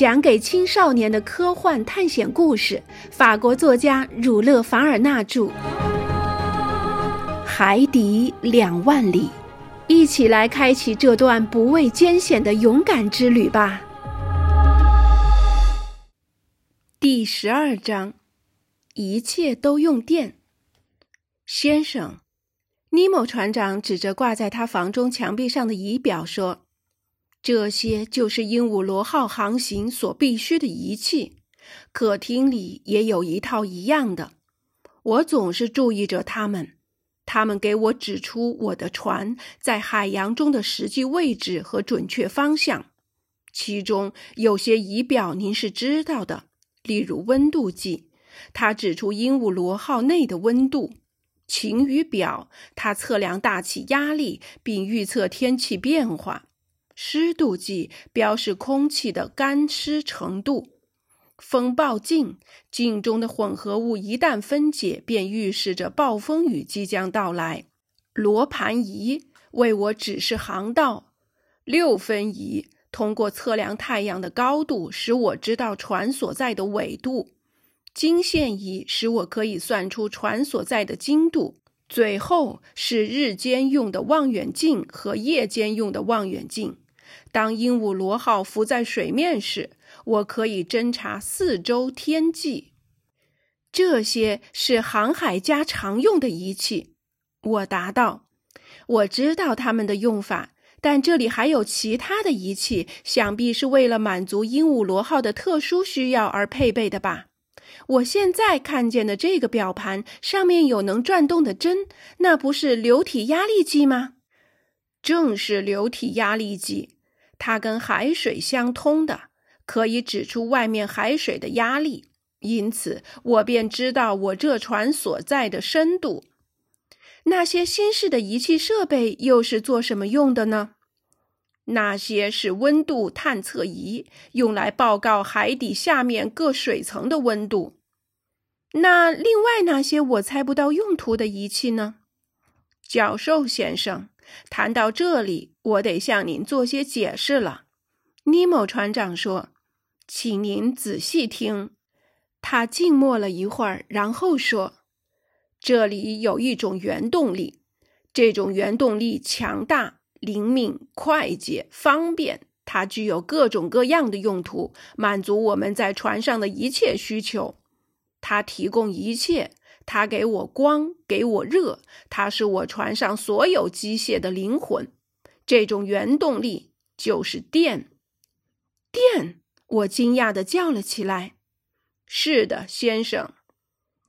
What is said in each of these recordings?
讲给青少年的科幻探险故事，法国作家儒勒·凡尔纳著，《海底两万里》，一起来开启这段不畏艰险的勇敢之旅吧。第十二章，一切都用电。先生，尼莫船长指着挂在他房中墙壁上的仪表说。这些就是鹦鹉螺号航行所必需的仪器。客厅里也有一套一样的。我总是注意着它们，它们给我指出我的船在海洋中的实际位置和准确方向。其中有些仪表您是知道的，例如温度计，它指出鹦鹉螺号内的温度；晴雨表，它测量大气压力并预测天气变化。湿度计标示空气的干湿程度，风暴镜镜中的混合物一旦分解，便预示着暴风雨即将到来。罗盘仪为我指示航道，六分仪通过测量太阳的高度，使我知道船所在的纬度。经线仪使我可以算出船所在的经度。最后是日间用的望远镜和夜间用的望远镜。当鹦鹉螺号浮在水面时，我可以侦察四周天际。这些是航海家常用的仪器。我答道：“我知道它们的用法，但这里还有其他的仪器，想必是为了满足鹦鹉螺号的特殊需要而配备的吧？我现在看见的这个表盘上面有能转动的针，那不是流体压力计吗？正是流体压力计。”它跟海水相通的，可以指出外面海水的压力，因此我便知道我这船所在的深度。那些新式的仪器设备又是做什么用的呢？那些是温度探测仪，用来报告海底下面各水层的温度。那另外那些我猜不到用途的仪器呢？教授先生。谈到这里，我得向您做些解释了。”尼莫船长说，“请您仔细听。”他静默了一会儿，然后说：“这里有一种原动力，这种原动力强大、灵敏、快捷、方便，它具有各种各样的用途，满足我们在船上的一切需求。它提供一切。”它给我光，给我热，它是我船上所有机械的灵魂。这种原动力就是电。电！我惊讶地叫了起来。是的，先生。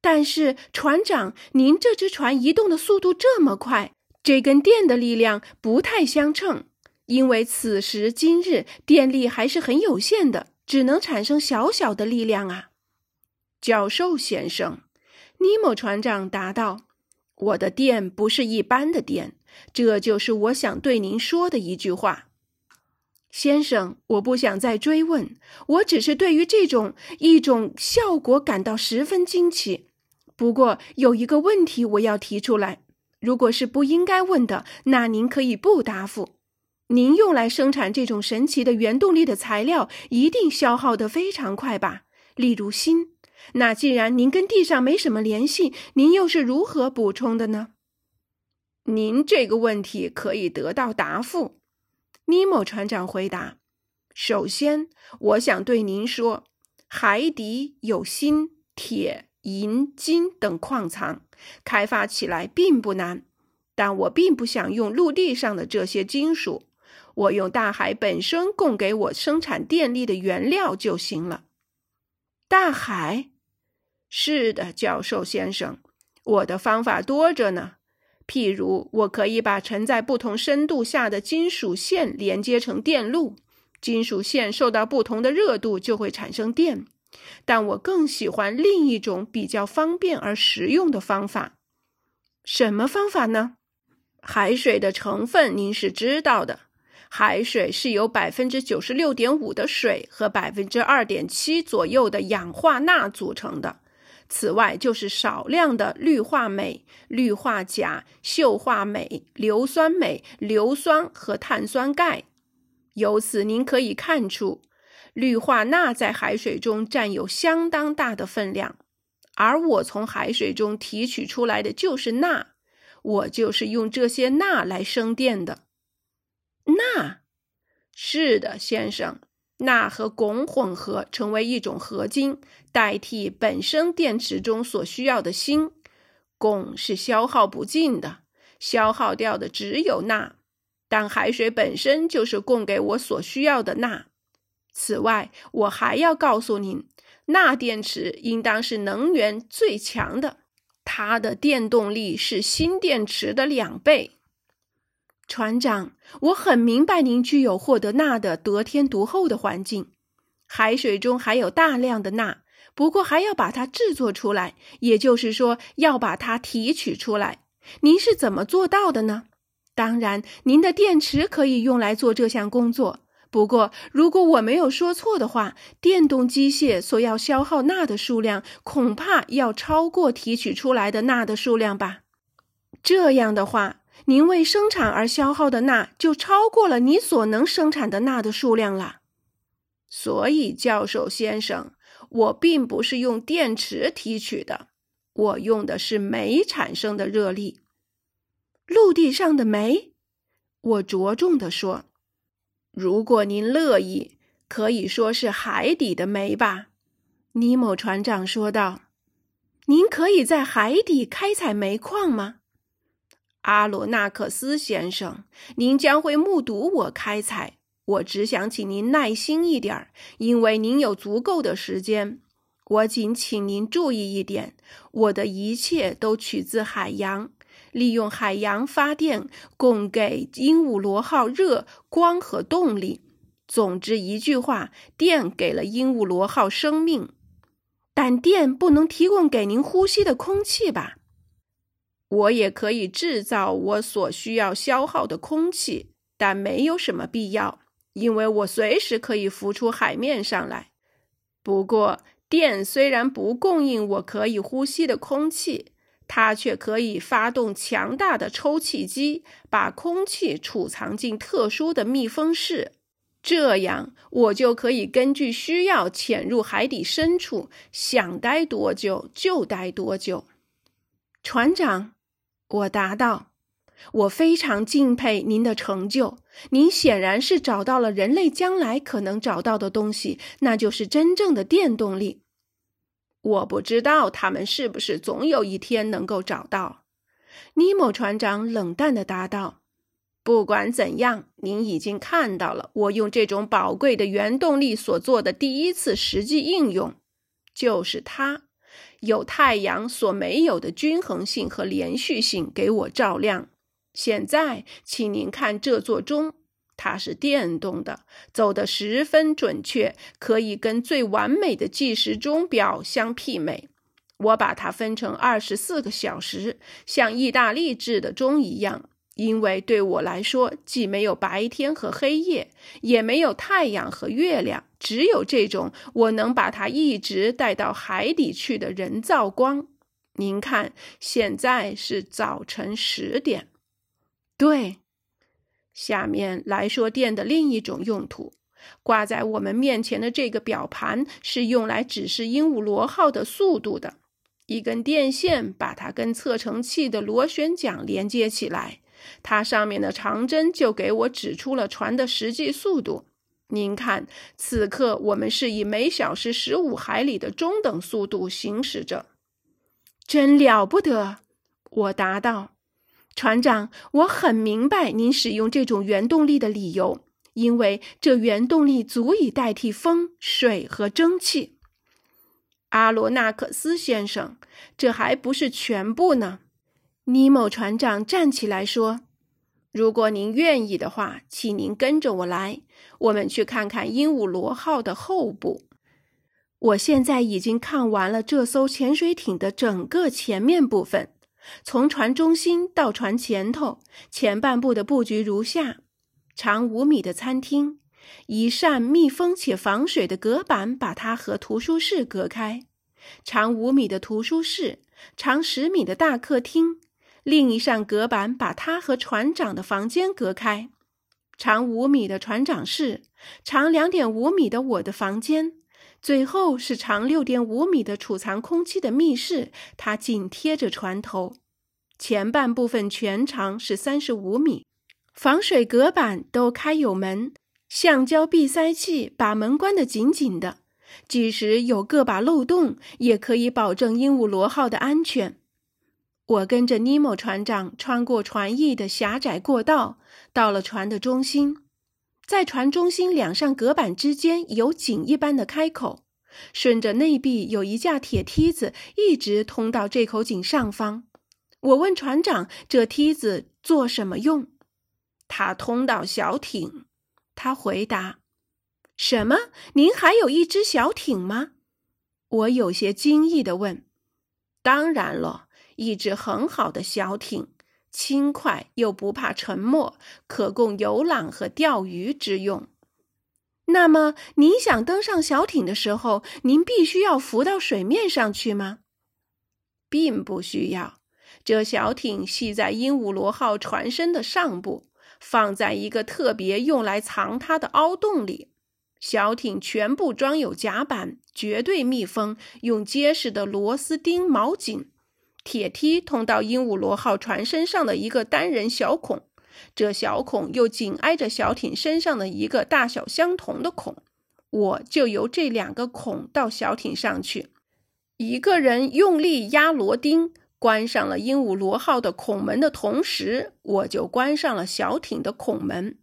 但是，船长，您这只船移动的速度这么快，这跟电的力量不太相称。因为此时今日电力还是很有限的，只能产生小小的力量啊，教授先生。尼莫船长答道：“我的电不是一般的电，这就是我想对您说的一句话，先生。我不想再追问，我只是对于这种一种效果感到十分惊奇。不过有一个问题我要提出来，如果是不应该问的，那您可以不答复。您用来生产这种神奇的原动力的材料，一定消耗得非常快吧？例如锌。”那既然您跟地上没什么联系，您又是如何补充的呢？您这个问题可以得到答复。尼莫船长回答：“首先，我想对您说，海底有锌、铁、银、金等矿藏，开发起来并不难。但我并不想用陆地上的这些金属，我用大海本身供给我生产电力的原料就行了。大海。”是的，教授先生，我的方法多着呢。譬如，我可以把沉在不同深度下的金属线连接成电路，金属线受到不同的热度就会产生电。但我更喜欢另一种比较方便而实用的方法。什么方法呢？海水的成分您是知道的，海水是由百分之九十六点五的水和百分之二点七左右的氧化钠组成的。此外，就是少量的氯化镁、氯化钾、溴化镁、硫酸镁、硫酸和碳酸钙。由此，您可以看出，氯化钠在海水中占有相当大的分量，而我从海水中提取出来的就是钠，我就是用这些钠来生电的。钠，是的，先生，钠和汞混合成为一种合金，代替本身电池中所需要的锌。汞是消耗不尽的，消耗掉的只有钠，但海水本身就是供给我所需要的钠。此外，我还要告诉您，钠电池应当是能源最强的，它的电动力是锌电池的两倍。船长，我很明白您具有获得钠的得天独厚的环境，海水中还有大量的钠，不过还要把它制作出来，也就是说要把它提取出来。您是怎么做到的呢？当然，您的电池可以用来做这项工作。不过，如果我没有说错的话，电动机械所要消耗钠的数量恐怕要超过提取出来的钠的数量吧？这样的话，您为生产而消耗的钠就超过了你所能生产的钠的数量了。所以，教授先生，我并不是用电池提取的，我用的是煤产生的热力。陆地上的煤，我着重地说。如果您乐意，可以说是海底的煤吧，尼莫船长说道。您可以在海底开采煤矿吗，阿罗纳克斯先生？您将会目睹我开采。我只想请您耐心一点儿，因为您有足够的时间。我仅请您注意一点：我的一切都取自海洋。利用海洋发电，供给鹦鹉螺号热、光和动力。总之一句话，电给了鹦鹉螺号生命，但电不能提供给您呼吸的空气吧？我也可以制造我所需要消耗的空气，但没有什么必要，因为我随时可以浮出海面上来。不过，电虽然不供应我可以呼吸的空气。它却可以发动强大的抽气机，把空气储藏进特殊的密封室，这样我就可以根据需要潜入海底深处，想待多久就待多久。船长，我答道：“我非常敬佩您的成就，您显然是找到了人类将来可能找到的东西，那就是真正的电动力。”我不知道他们是不是总有一天能够找到。”尼莫船长冷淡地答道。“不管怎样，您已经看到了我用这种宝贵的原动力所做的第一次实际应用，就是它有太阳所没有的均衡性和连续性给我照亮。现在，请您看这座钟。”它是电动的，走得十分准确，可以跟最完美的计时钟表相媲美。我把它分成二十四个小时，像意大利制的钟一样，因为对我来说，既没有白天和黑夜，也没有太阳和月亮，只有这种我能把它一直带到海底去的人造光。您看，现在是早晨十点。对。下面来说电的另一种用途。挂在我们面前的这个表盘是用来指示鹦鹉螺号的速度的。一根电线把它跟测程器的螺旋桨连接起来，它上面的长针就给我指出了船的实际速度。您看，此刻我们是以每小时十五海里的中等速度行驶着。真了不得，我答道。船长，我很明白您使用这种原动力的理由，因为这原动力足以代替风、水和蒸汽。阿罗纳克斯先生，这还不是全部呢。尼莫船长站起来说：“如果您愿意的话，请您跟着我来，我们去看看鹦鹉螺号的后部。我现在已经看完了这艘潜水艇的整个前面部分。”从船中心到船前头，前半部的布局如下：长五米的餐厅，一扇密封且防水的隔板把它和图书室隔开；长五米的图书室，长十米的大客厅，另一扇隔板把它和船长的房间隔开；长五米的船长室，长两点五米的我的房间，最后是长六点五米的储藏空气的密室。它紧贴着船头，前半部分全长是三十五米，防水隔板都开有门，橡胶闭塞器把门关得紧紧的，即使有个把漏洞，也可以保证鹦鹉螺号的安全。我跟着尼莫船长穿过船翼的狭窄过道，到了船的中心。在船中心两扇隔板之间有井一般的开口，顺着内壁有一架铁梯子，一直通到这口井上方。我问船长：“这梯子做什么用？”它通到小艇。他回答：“什么？您还有一只小艇吗？”我有些惊异地问：“当然了。”一只很好的小艇，轻快又不怕沉没，可供游览和钓鱼之用。那么，您想登上小艇的时候，您必须要浮到水面上去吗？并不需要。这小艇系在鹦鹉螺号船身的上部，放在一个特别用来藏它的凹洞里。小艇全部装有甲板，绝对密封，用结实的螺丝钉锚紧。铁梯通到鹦鹉螺号船身上的一个单人小孔，这小孔又紧挨着小艇身上的一个大小相同的孔，我就由这两个孔到小艇上去。一个人用力压螺钉，关上了鹦鹉螺号的孔门的同时，我就关上了小艇的孔门。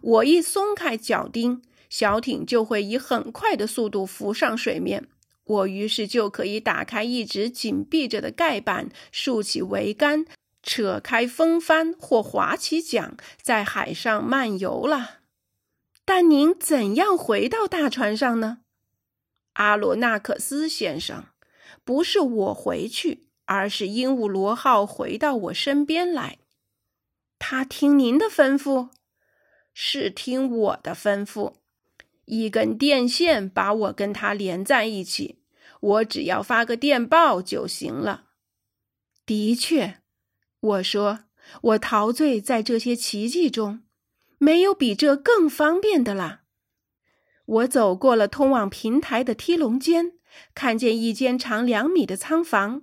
我一松开脚钉，小艇就会以很快的速度浮上水面。我于是就可以打开一直紧闭着的盖板，竖起桅杆，扯开风帆或划起桨，在海上漫游了。但您怎样回到大船上呢，阿罗纳克斯先生？不是我回去，而是鹦鹉螺号回到我身边来。他听您的吩咐？是听我的吩咐。一根电线把我跟他连在一起。我只要发个电报就行了。的确，我说我陶醉在这些奇迹中，没有比这更方便的啦。我走过了通往平台的梯笼间，看见一间长两米的仓房，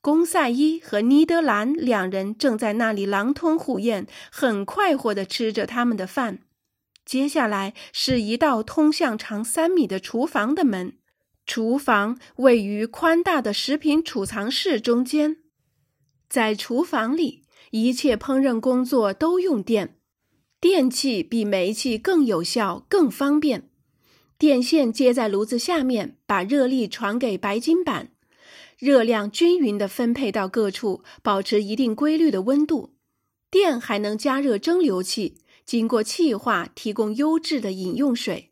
公赛伊和尼德兰两人正在那里狼吞虎咽，很快活地吃着他们的饭。接下来是一道通向长三米的厨房的门。厨房位于宽大的食品储藏室中间，在厨房里，一切烹饪工作都用电，电器比煤气更有效、更方便。电线接在炉子下面，把热力传给白金板，热量均匀地分配到各处，保持一定规律的温度。电还能加热蒸馏器，经过气化提供优质的饮用水。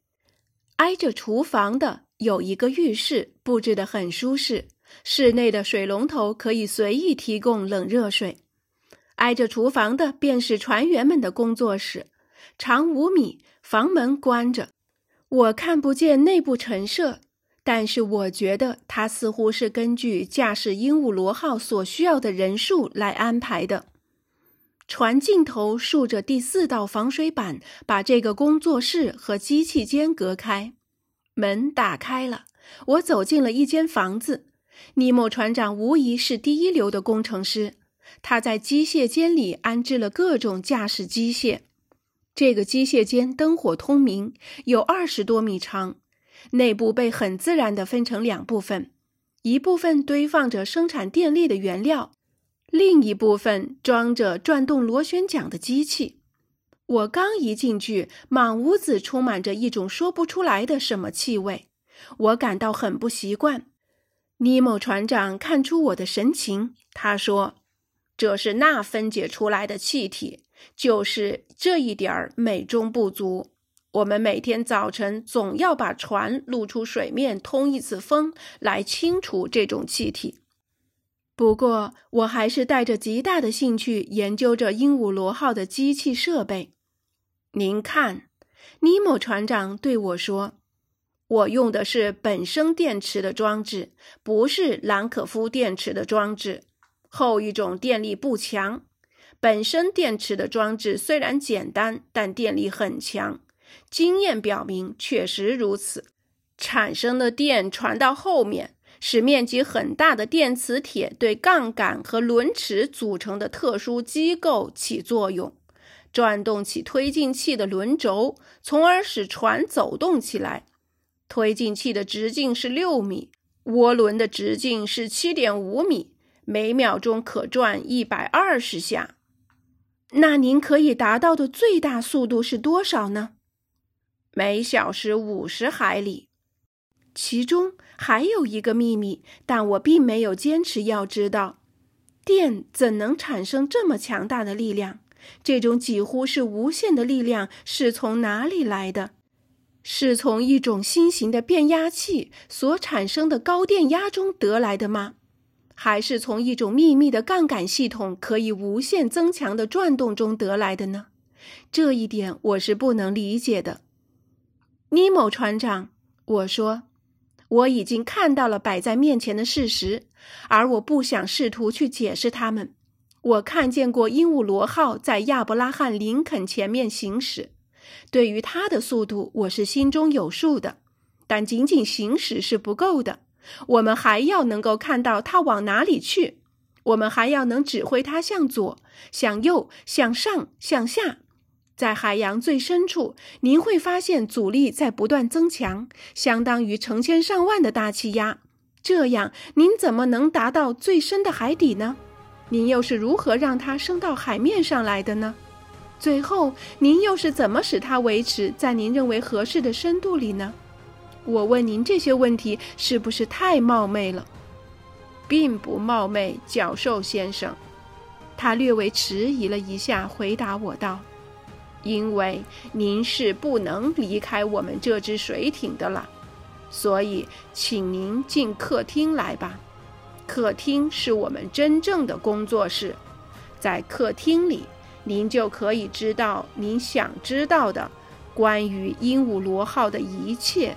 挨着厨房的。有一个浴室，布置得很舒适。室内的水龙头可以随意提供冷热水。挨着厨房的便是船员们的工作室，长五米，房门关着，我看不见内部陈设，但是我觉得它似乎是根据驾驶鹦鹉螺号所需要的人数来安排的。船尽头竖着第四道防水板，把这个工作室和机器间隔开。门打开了，我走进了一间房子。尼莫船长无疑是第一流的工程师，他在机械间里安置了各种驾驶机械。这个机械间灯火通明，有二十多米长，内部被很自然地分成两部分：一部分堆放着生产电力的原料，另一部分装着转动螺旋桨的机器。我刚一进去，满屋子充满着一种说不出来的什么气味，我感到很不习惯。尼莫船长看出我的神情，他说：“这是钠分解出来的气体，就是这一点儿美中不足。我们每天早晨总要把船露出水面，通一次风，来清除这种气体。”不过，我还是带着极大的兴趣研究着鹦鹉螺号的机器设备。您看，尼莫船长对我说：“我用的是本生电池的装置，不是兰可夫电池的装置。后一种电力不强，本身电池的装置虽然简单，但电力很强。经验表明，确实如此。产生的电传到后面，使面积很大的电磁铁对杠杆和轮齿组成的特殊机构起作用，转动起推进器的轮轴，从而使船走动起来。推进器的直径是六米，涡轮的直径是七点五米，每秒钟可转一百二十下。那您可以达到的最大速度是多少呢？每小时五十海里。其中还有一个秘密，但我并没有坚持要知道：电怎能产生这么强大的力量？这种几乎是无限的力量是从哪里来的？是从一种新型的变压器所产生的高电压中得来的吗？还是从一种秘密的杠杆系统可以无限增强的转动中得来的呢？这一点我是不能理解的。尼某船长，我说，我已经看到了摆在面前的事实，而我不想试图去解释它们。我看见过鹦鹉螺号在亚伯拉罕·林肯前面行驶，对于它的速度，我是心中有数的。但仅仅行驶是不够的，我们还要能够看到它往哪里去，我们还要能指挥它向左、向右、向上、向下。在海洋最深处，您会发现阻力在不断增强，相当于成千上万的大气压。这样，您怎么能达到最深的海底呢？您又是如何让它升到海面上来的呢？最后，您又是怎么使它维持在您认为合适的深度里呢？我问您这些问题，是不是太冒昧了？并不冒昧，教授先生。他略微迟疑了一下，回答我道。因为您是不能离开我们这只水艇的了，所以请您进客厅来吧。客厅是我们真正的工作室，在客厅里，您就可以知道您想知道的关于鹦鹉螺号的一切。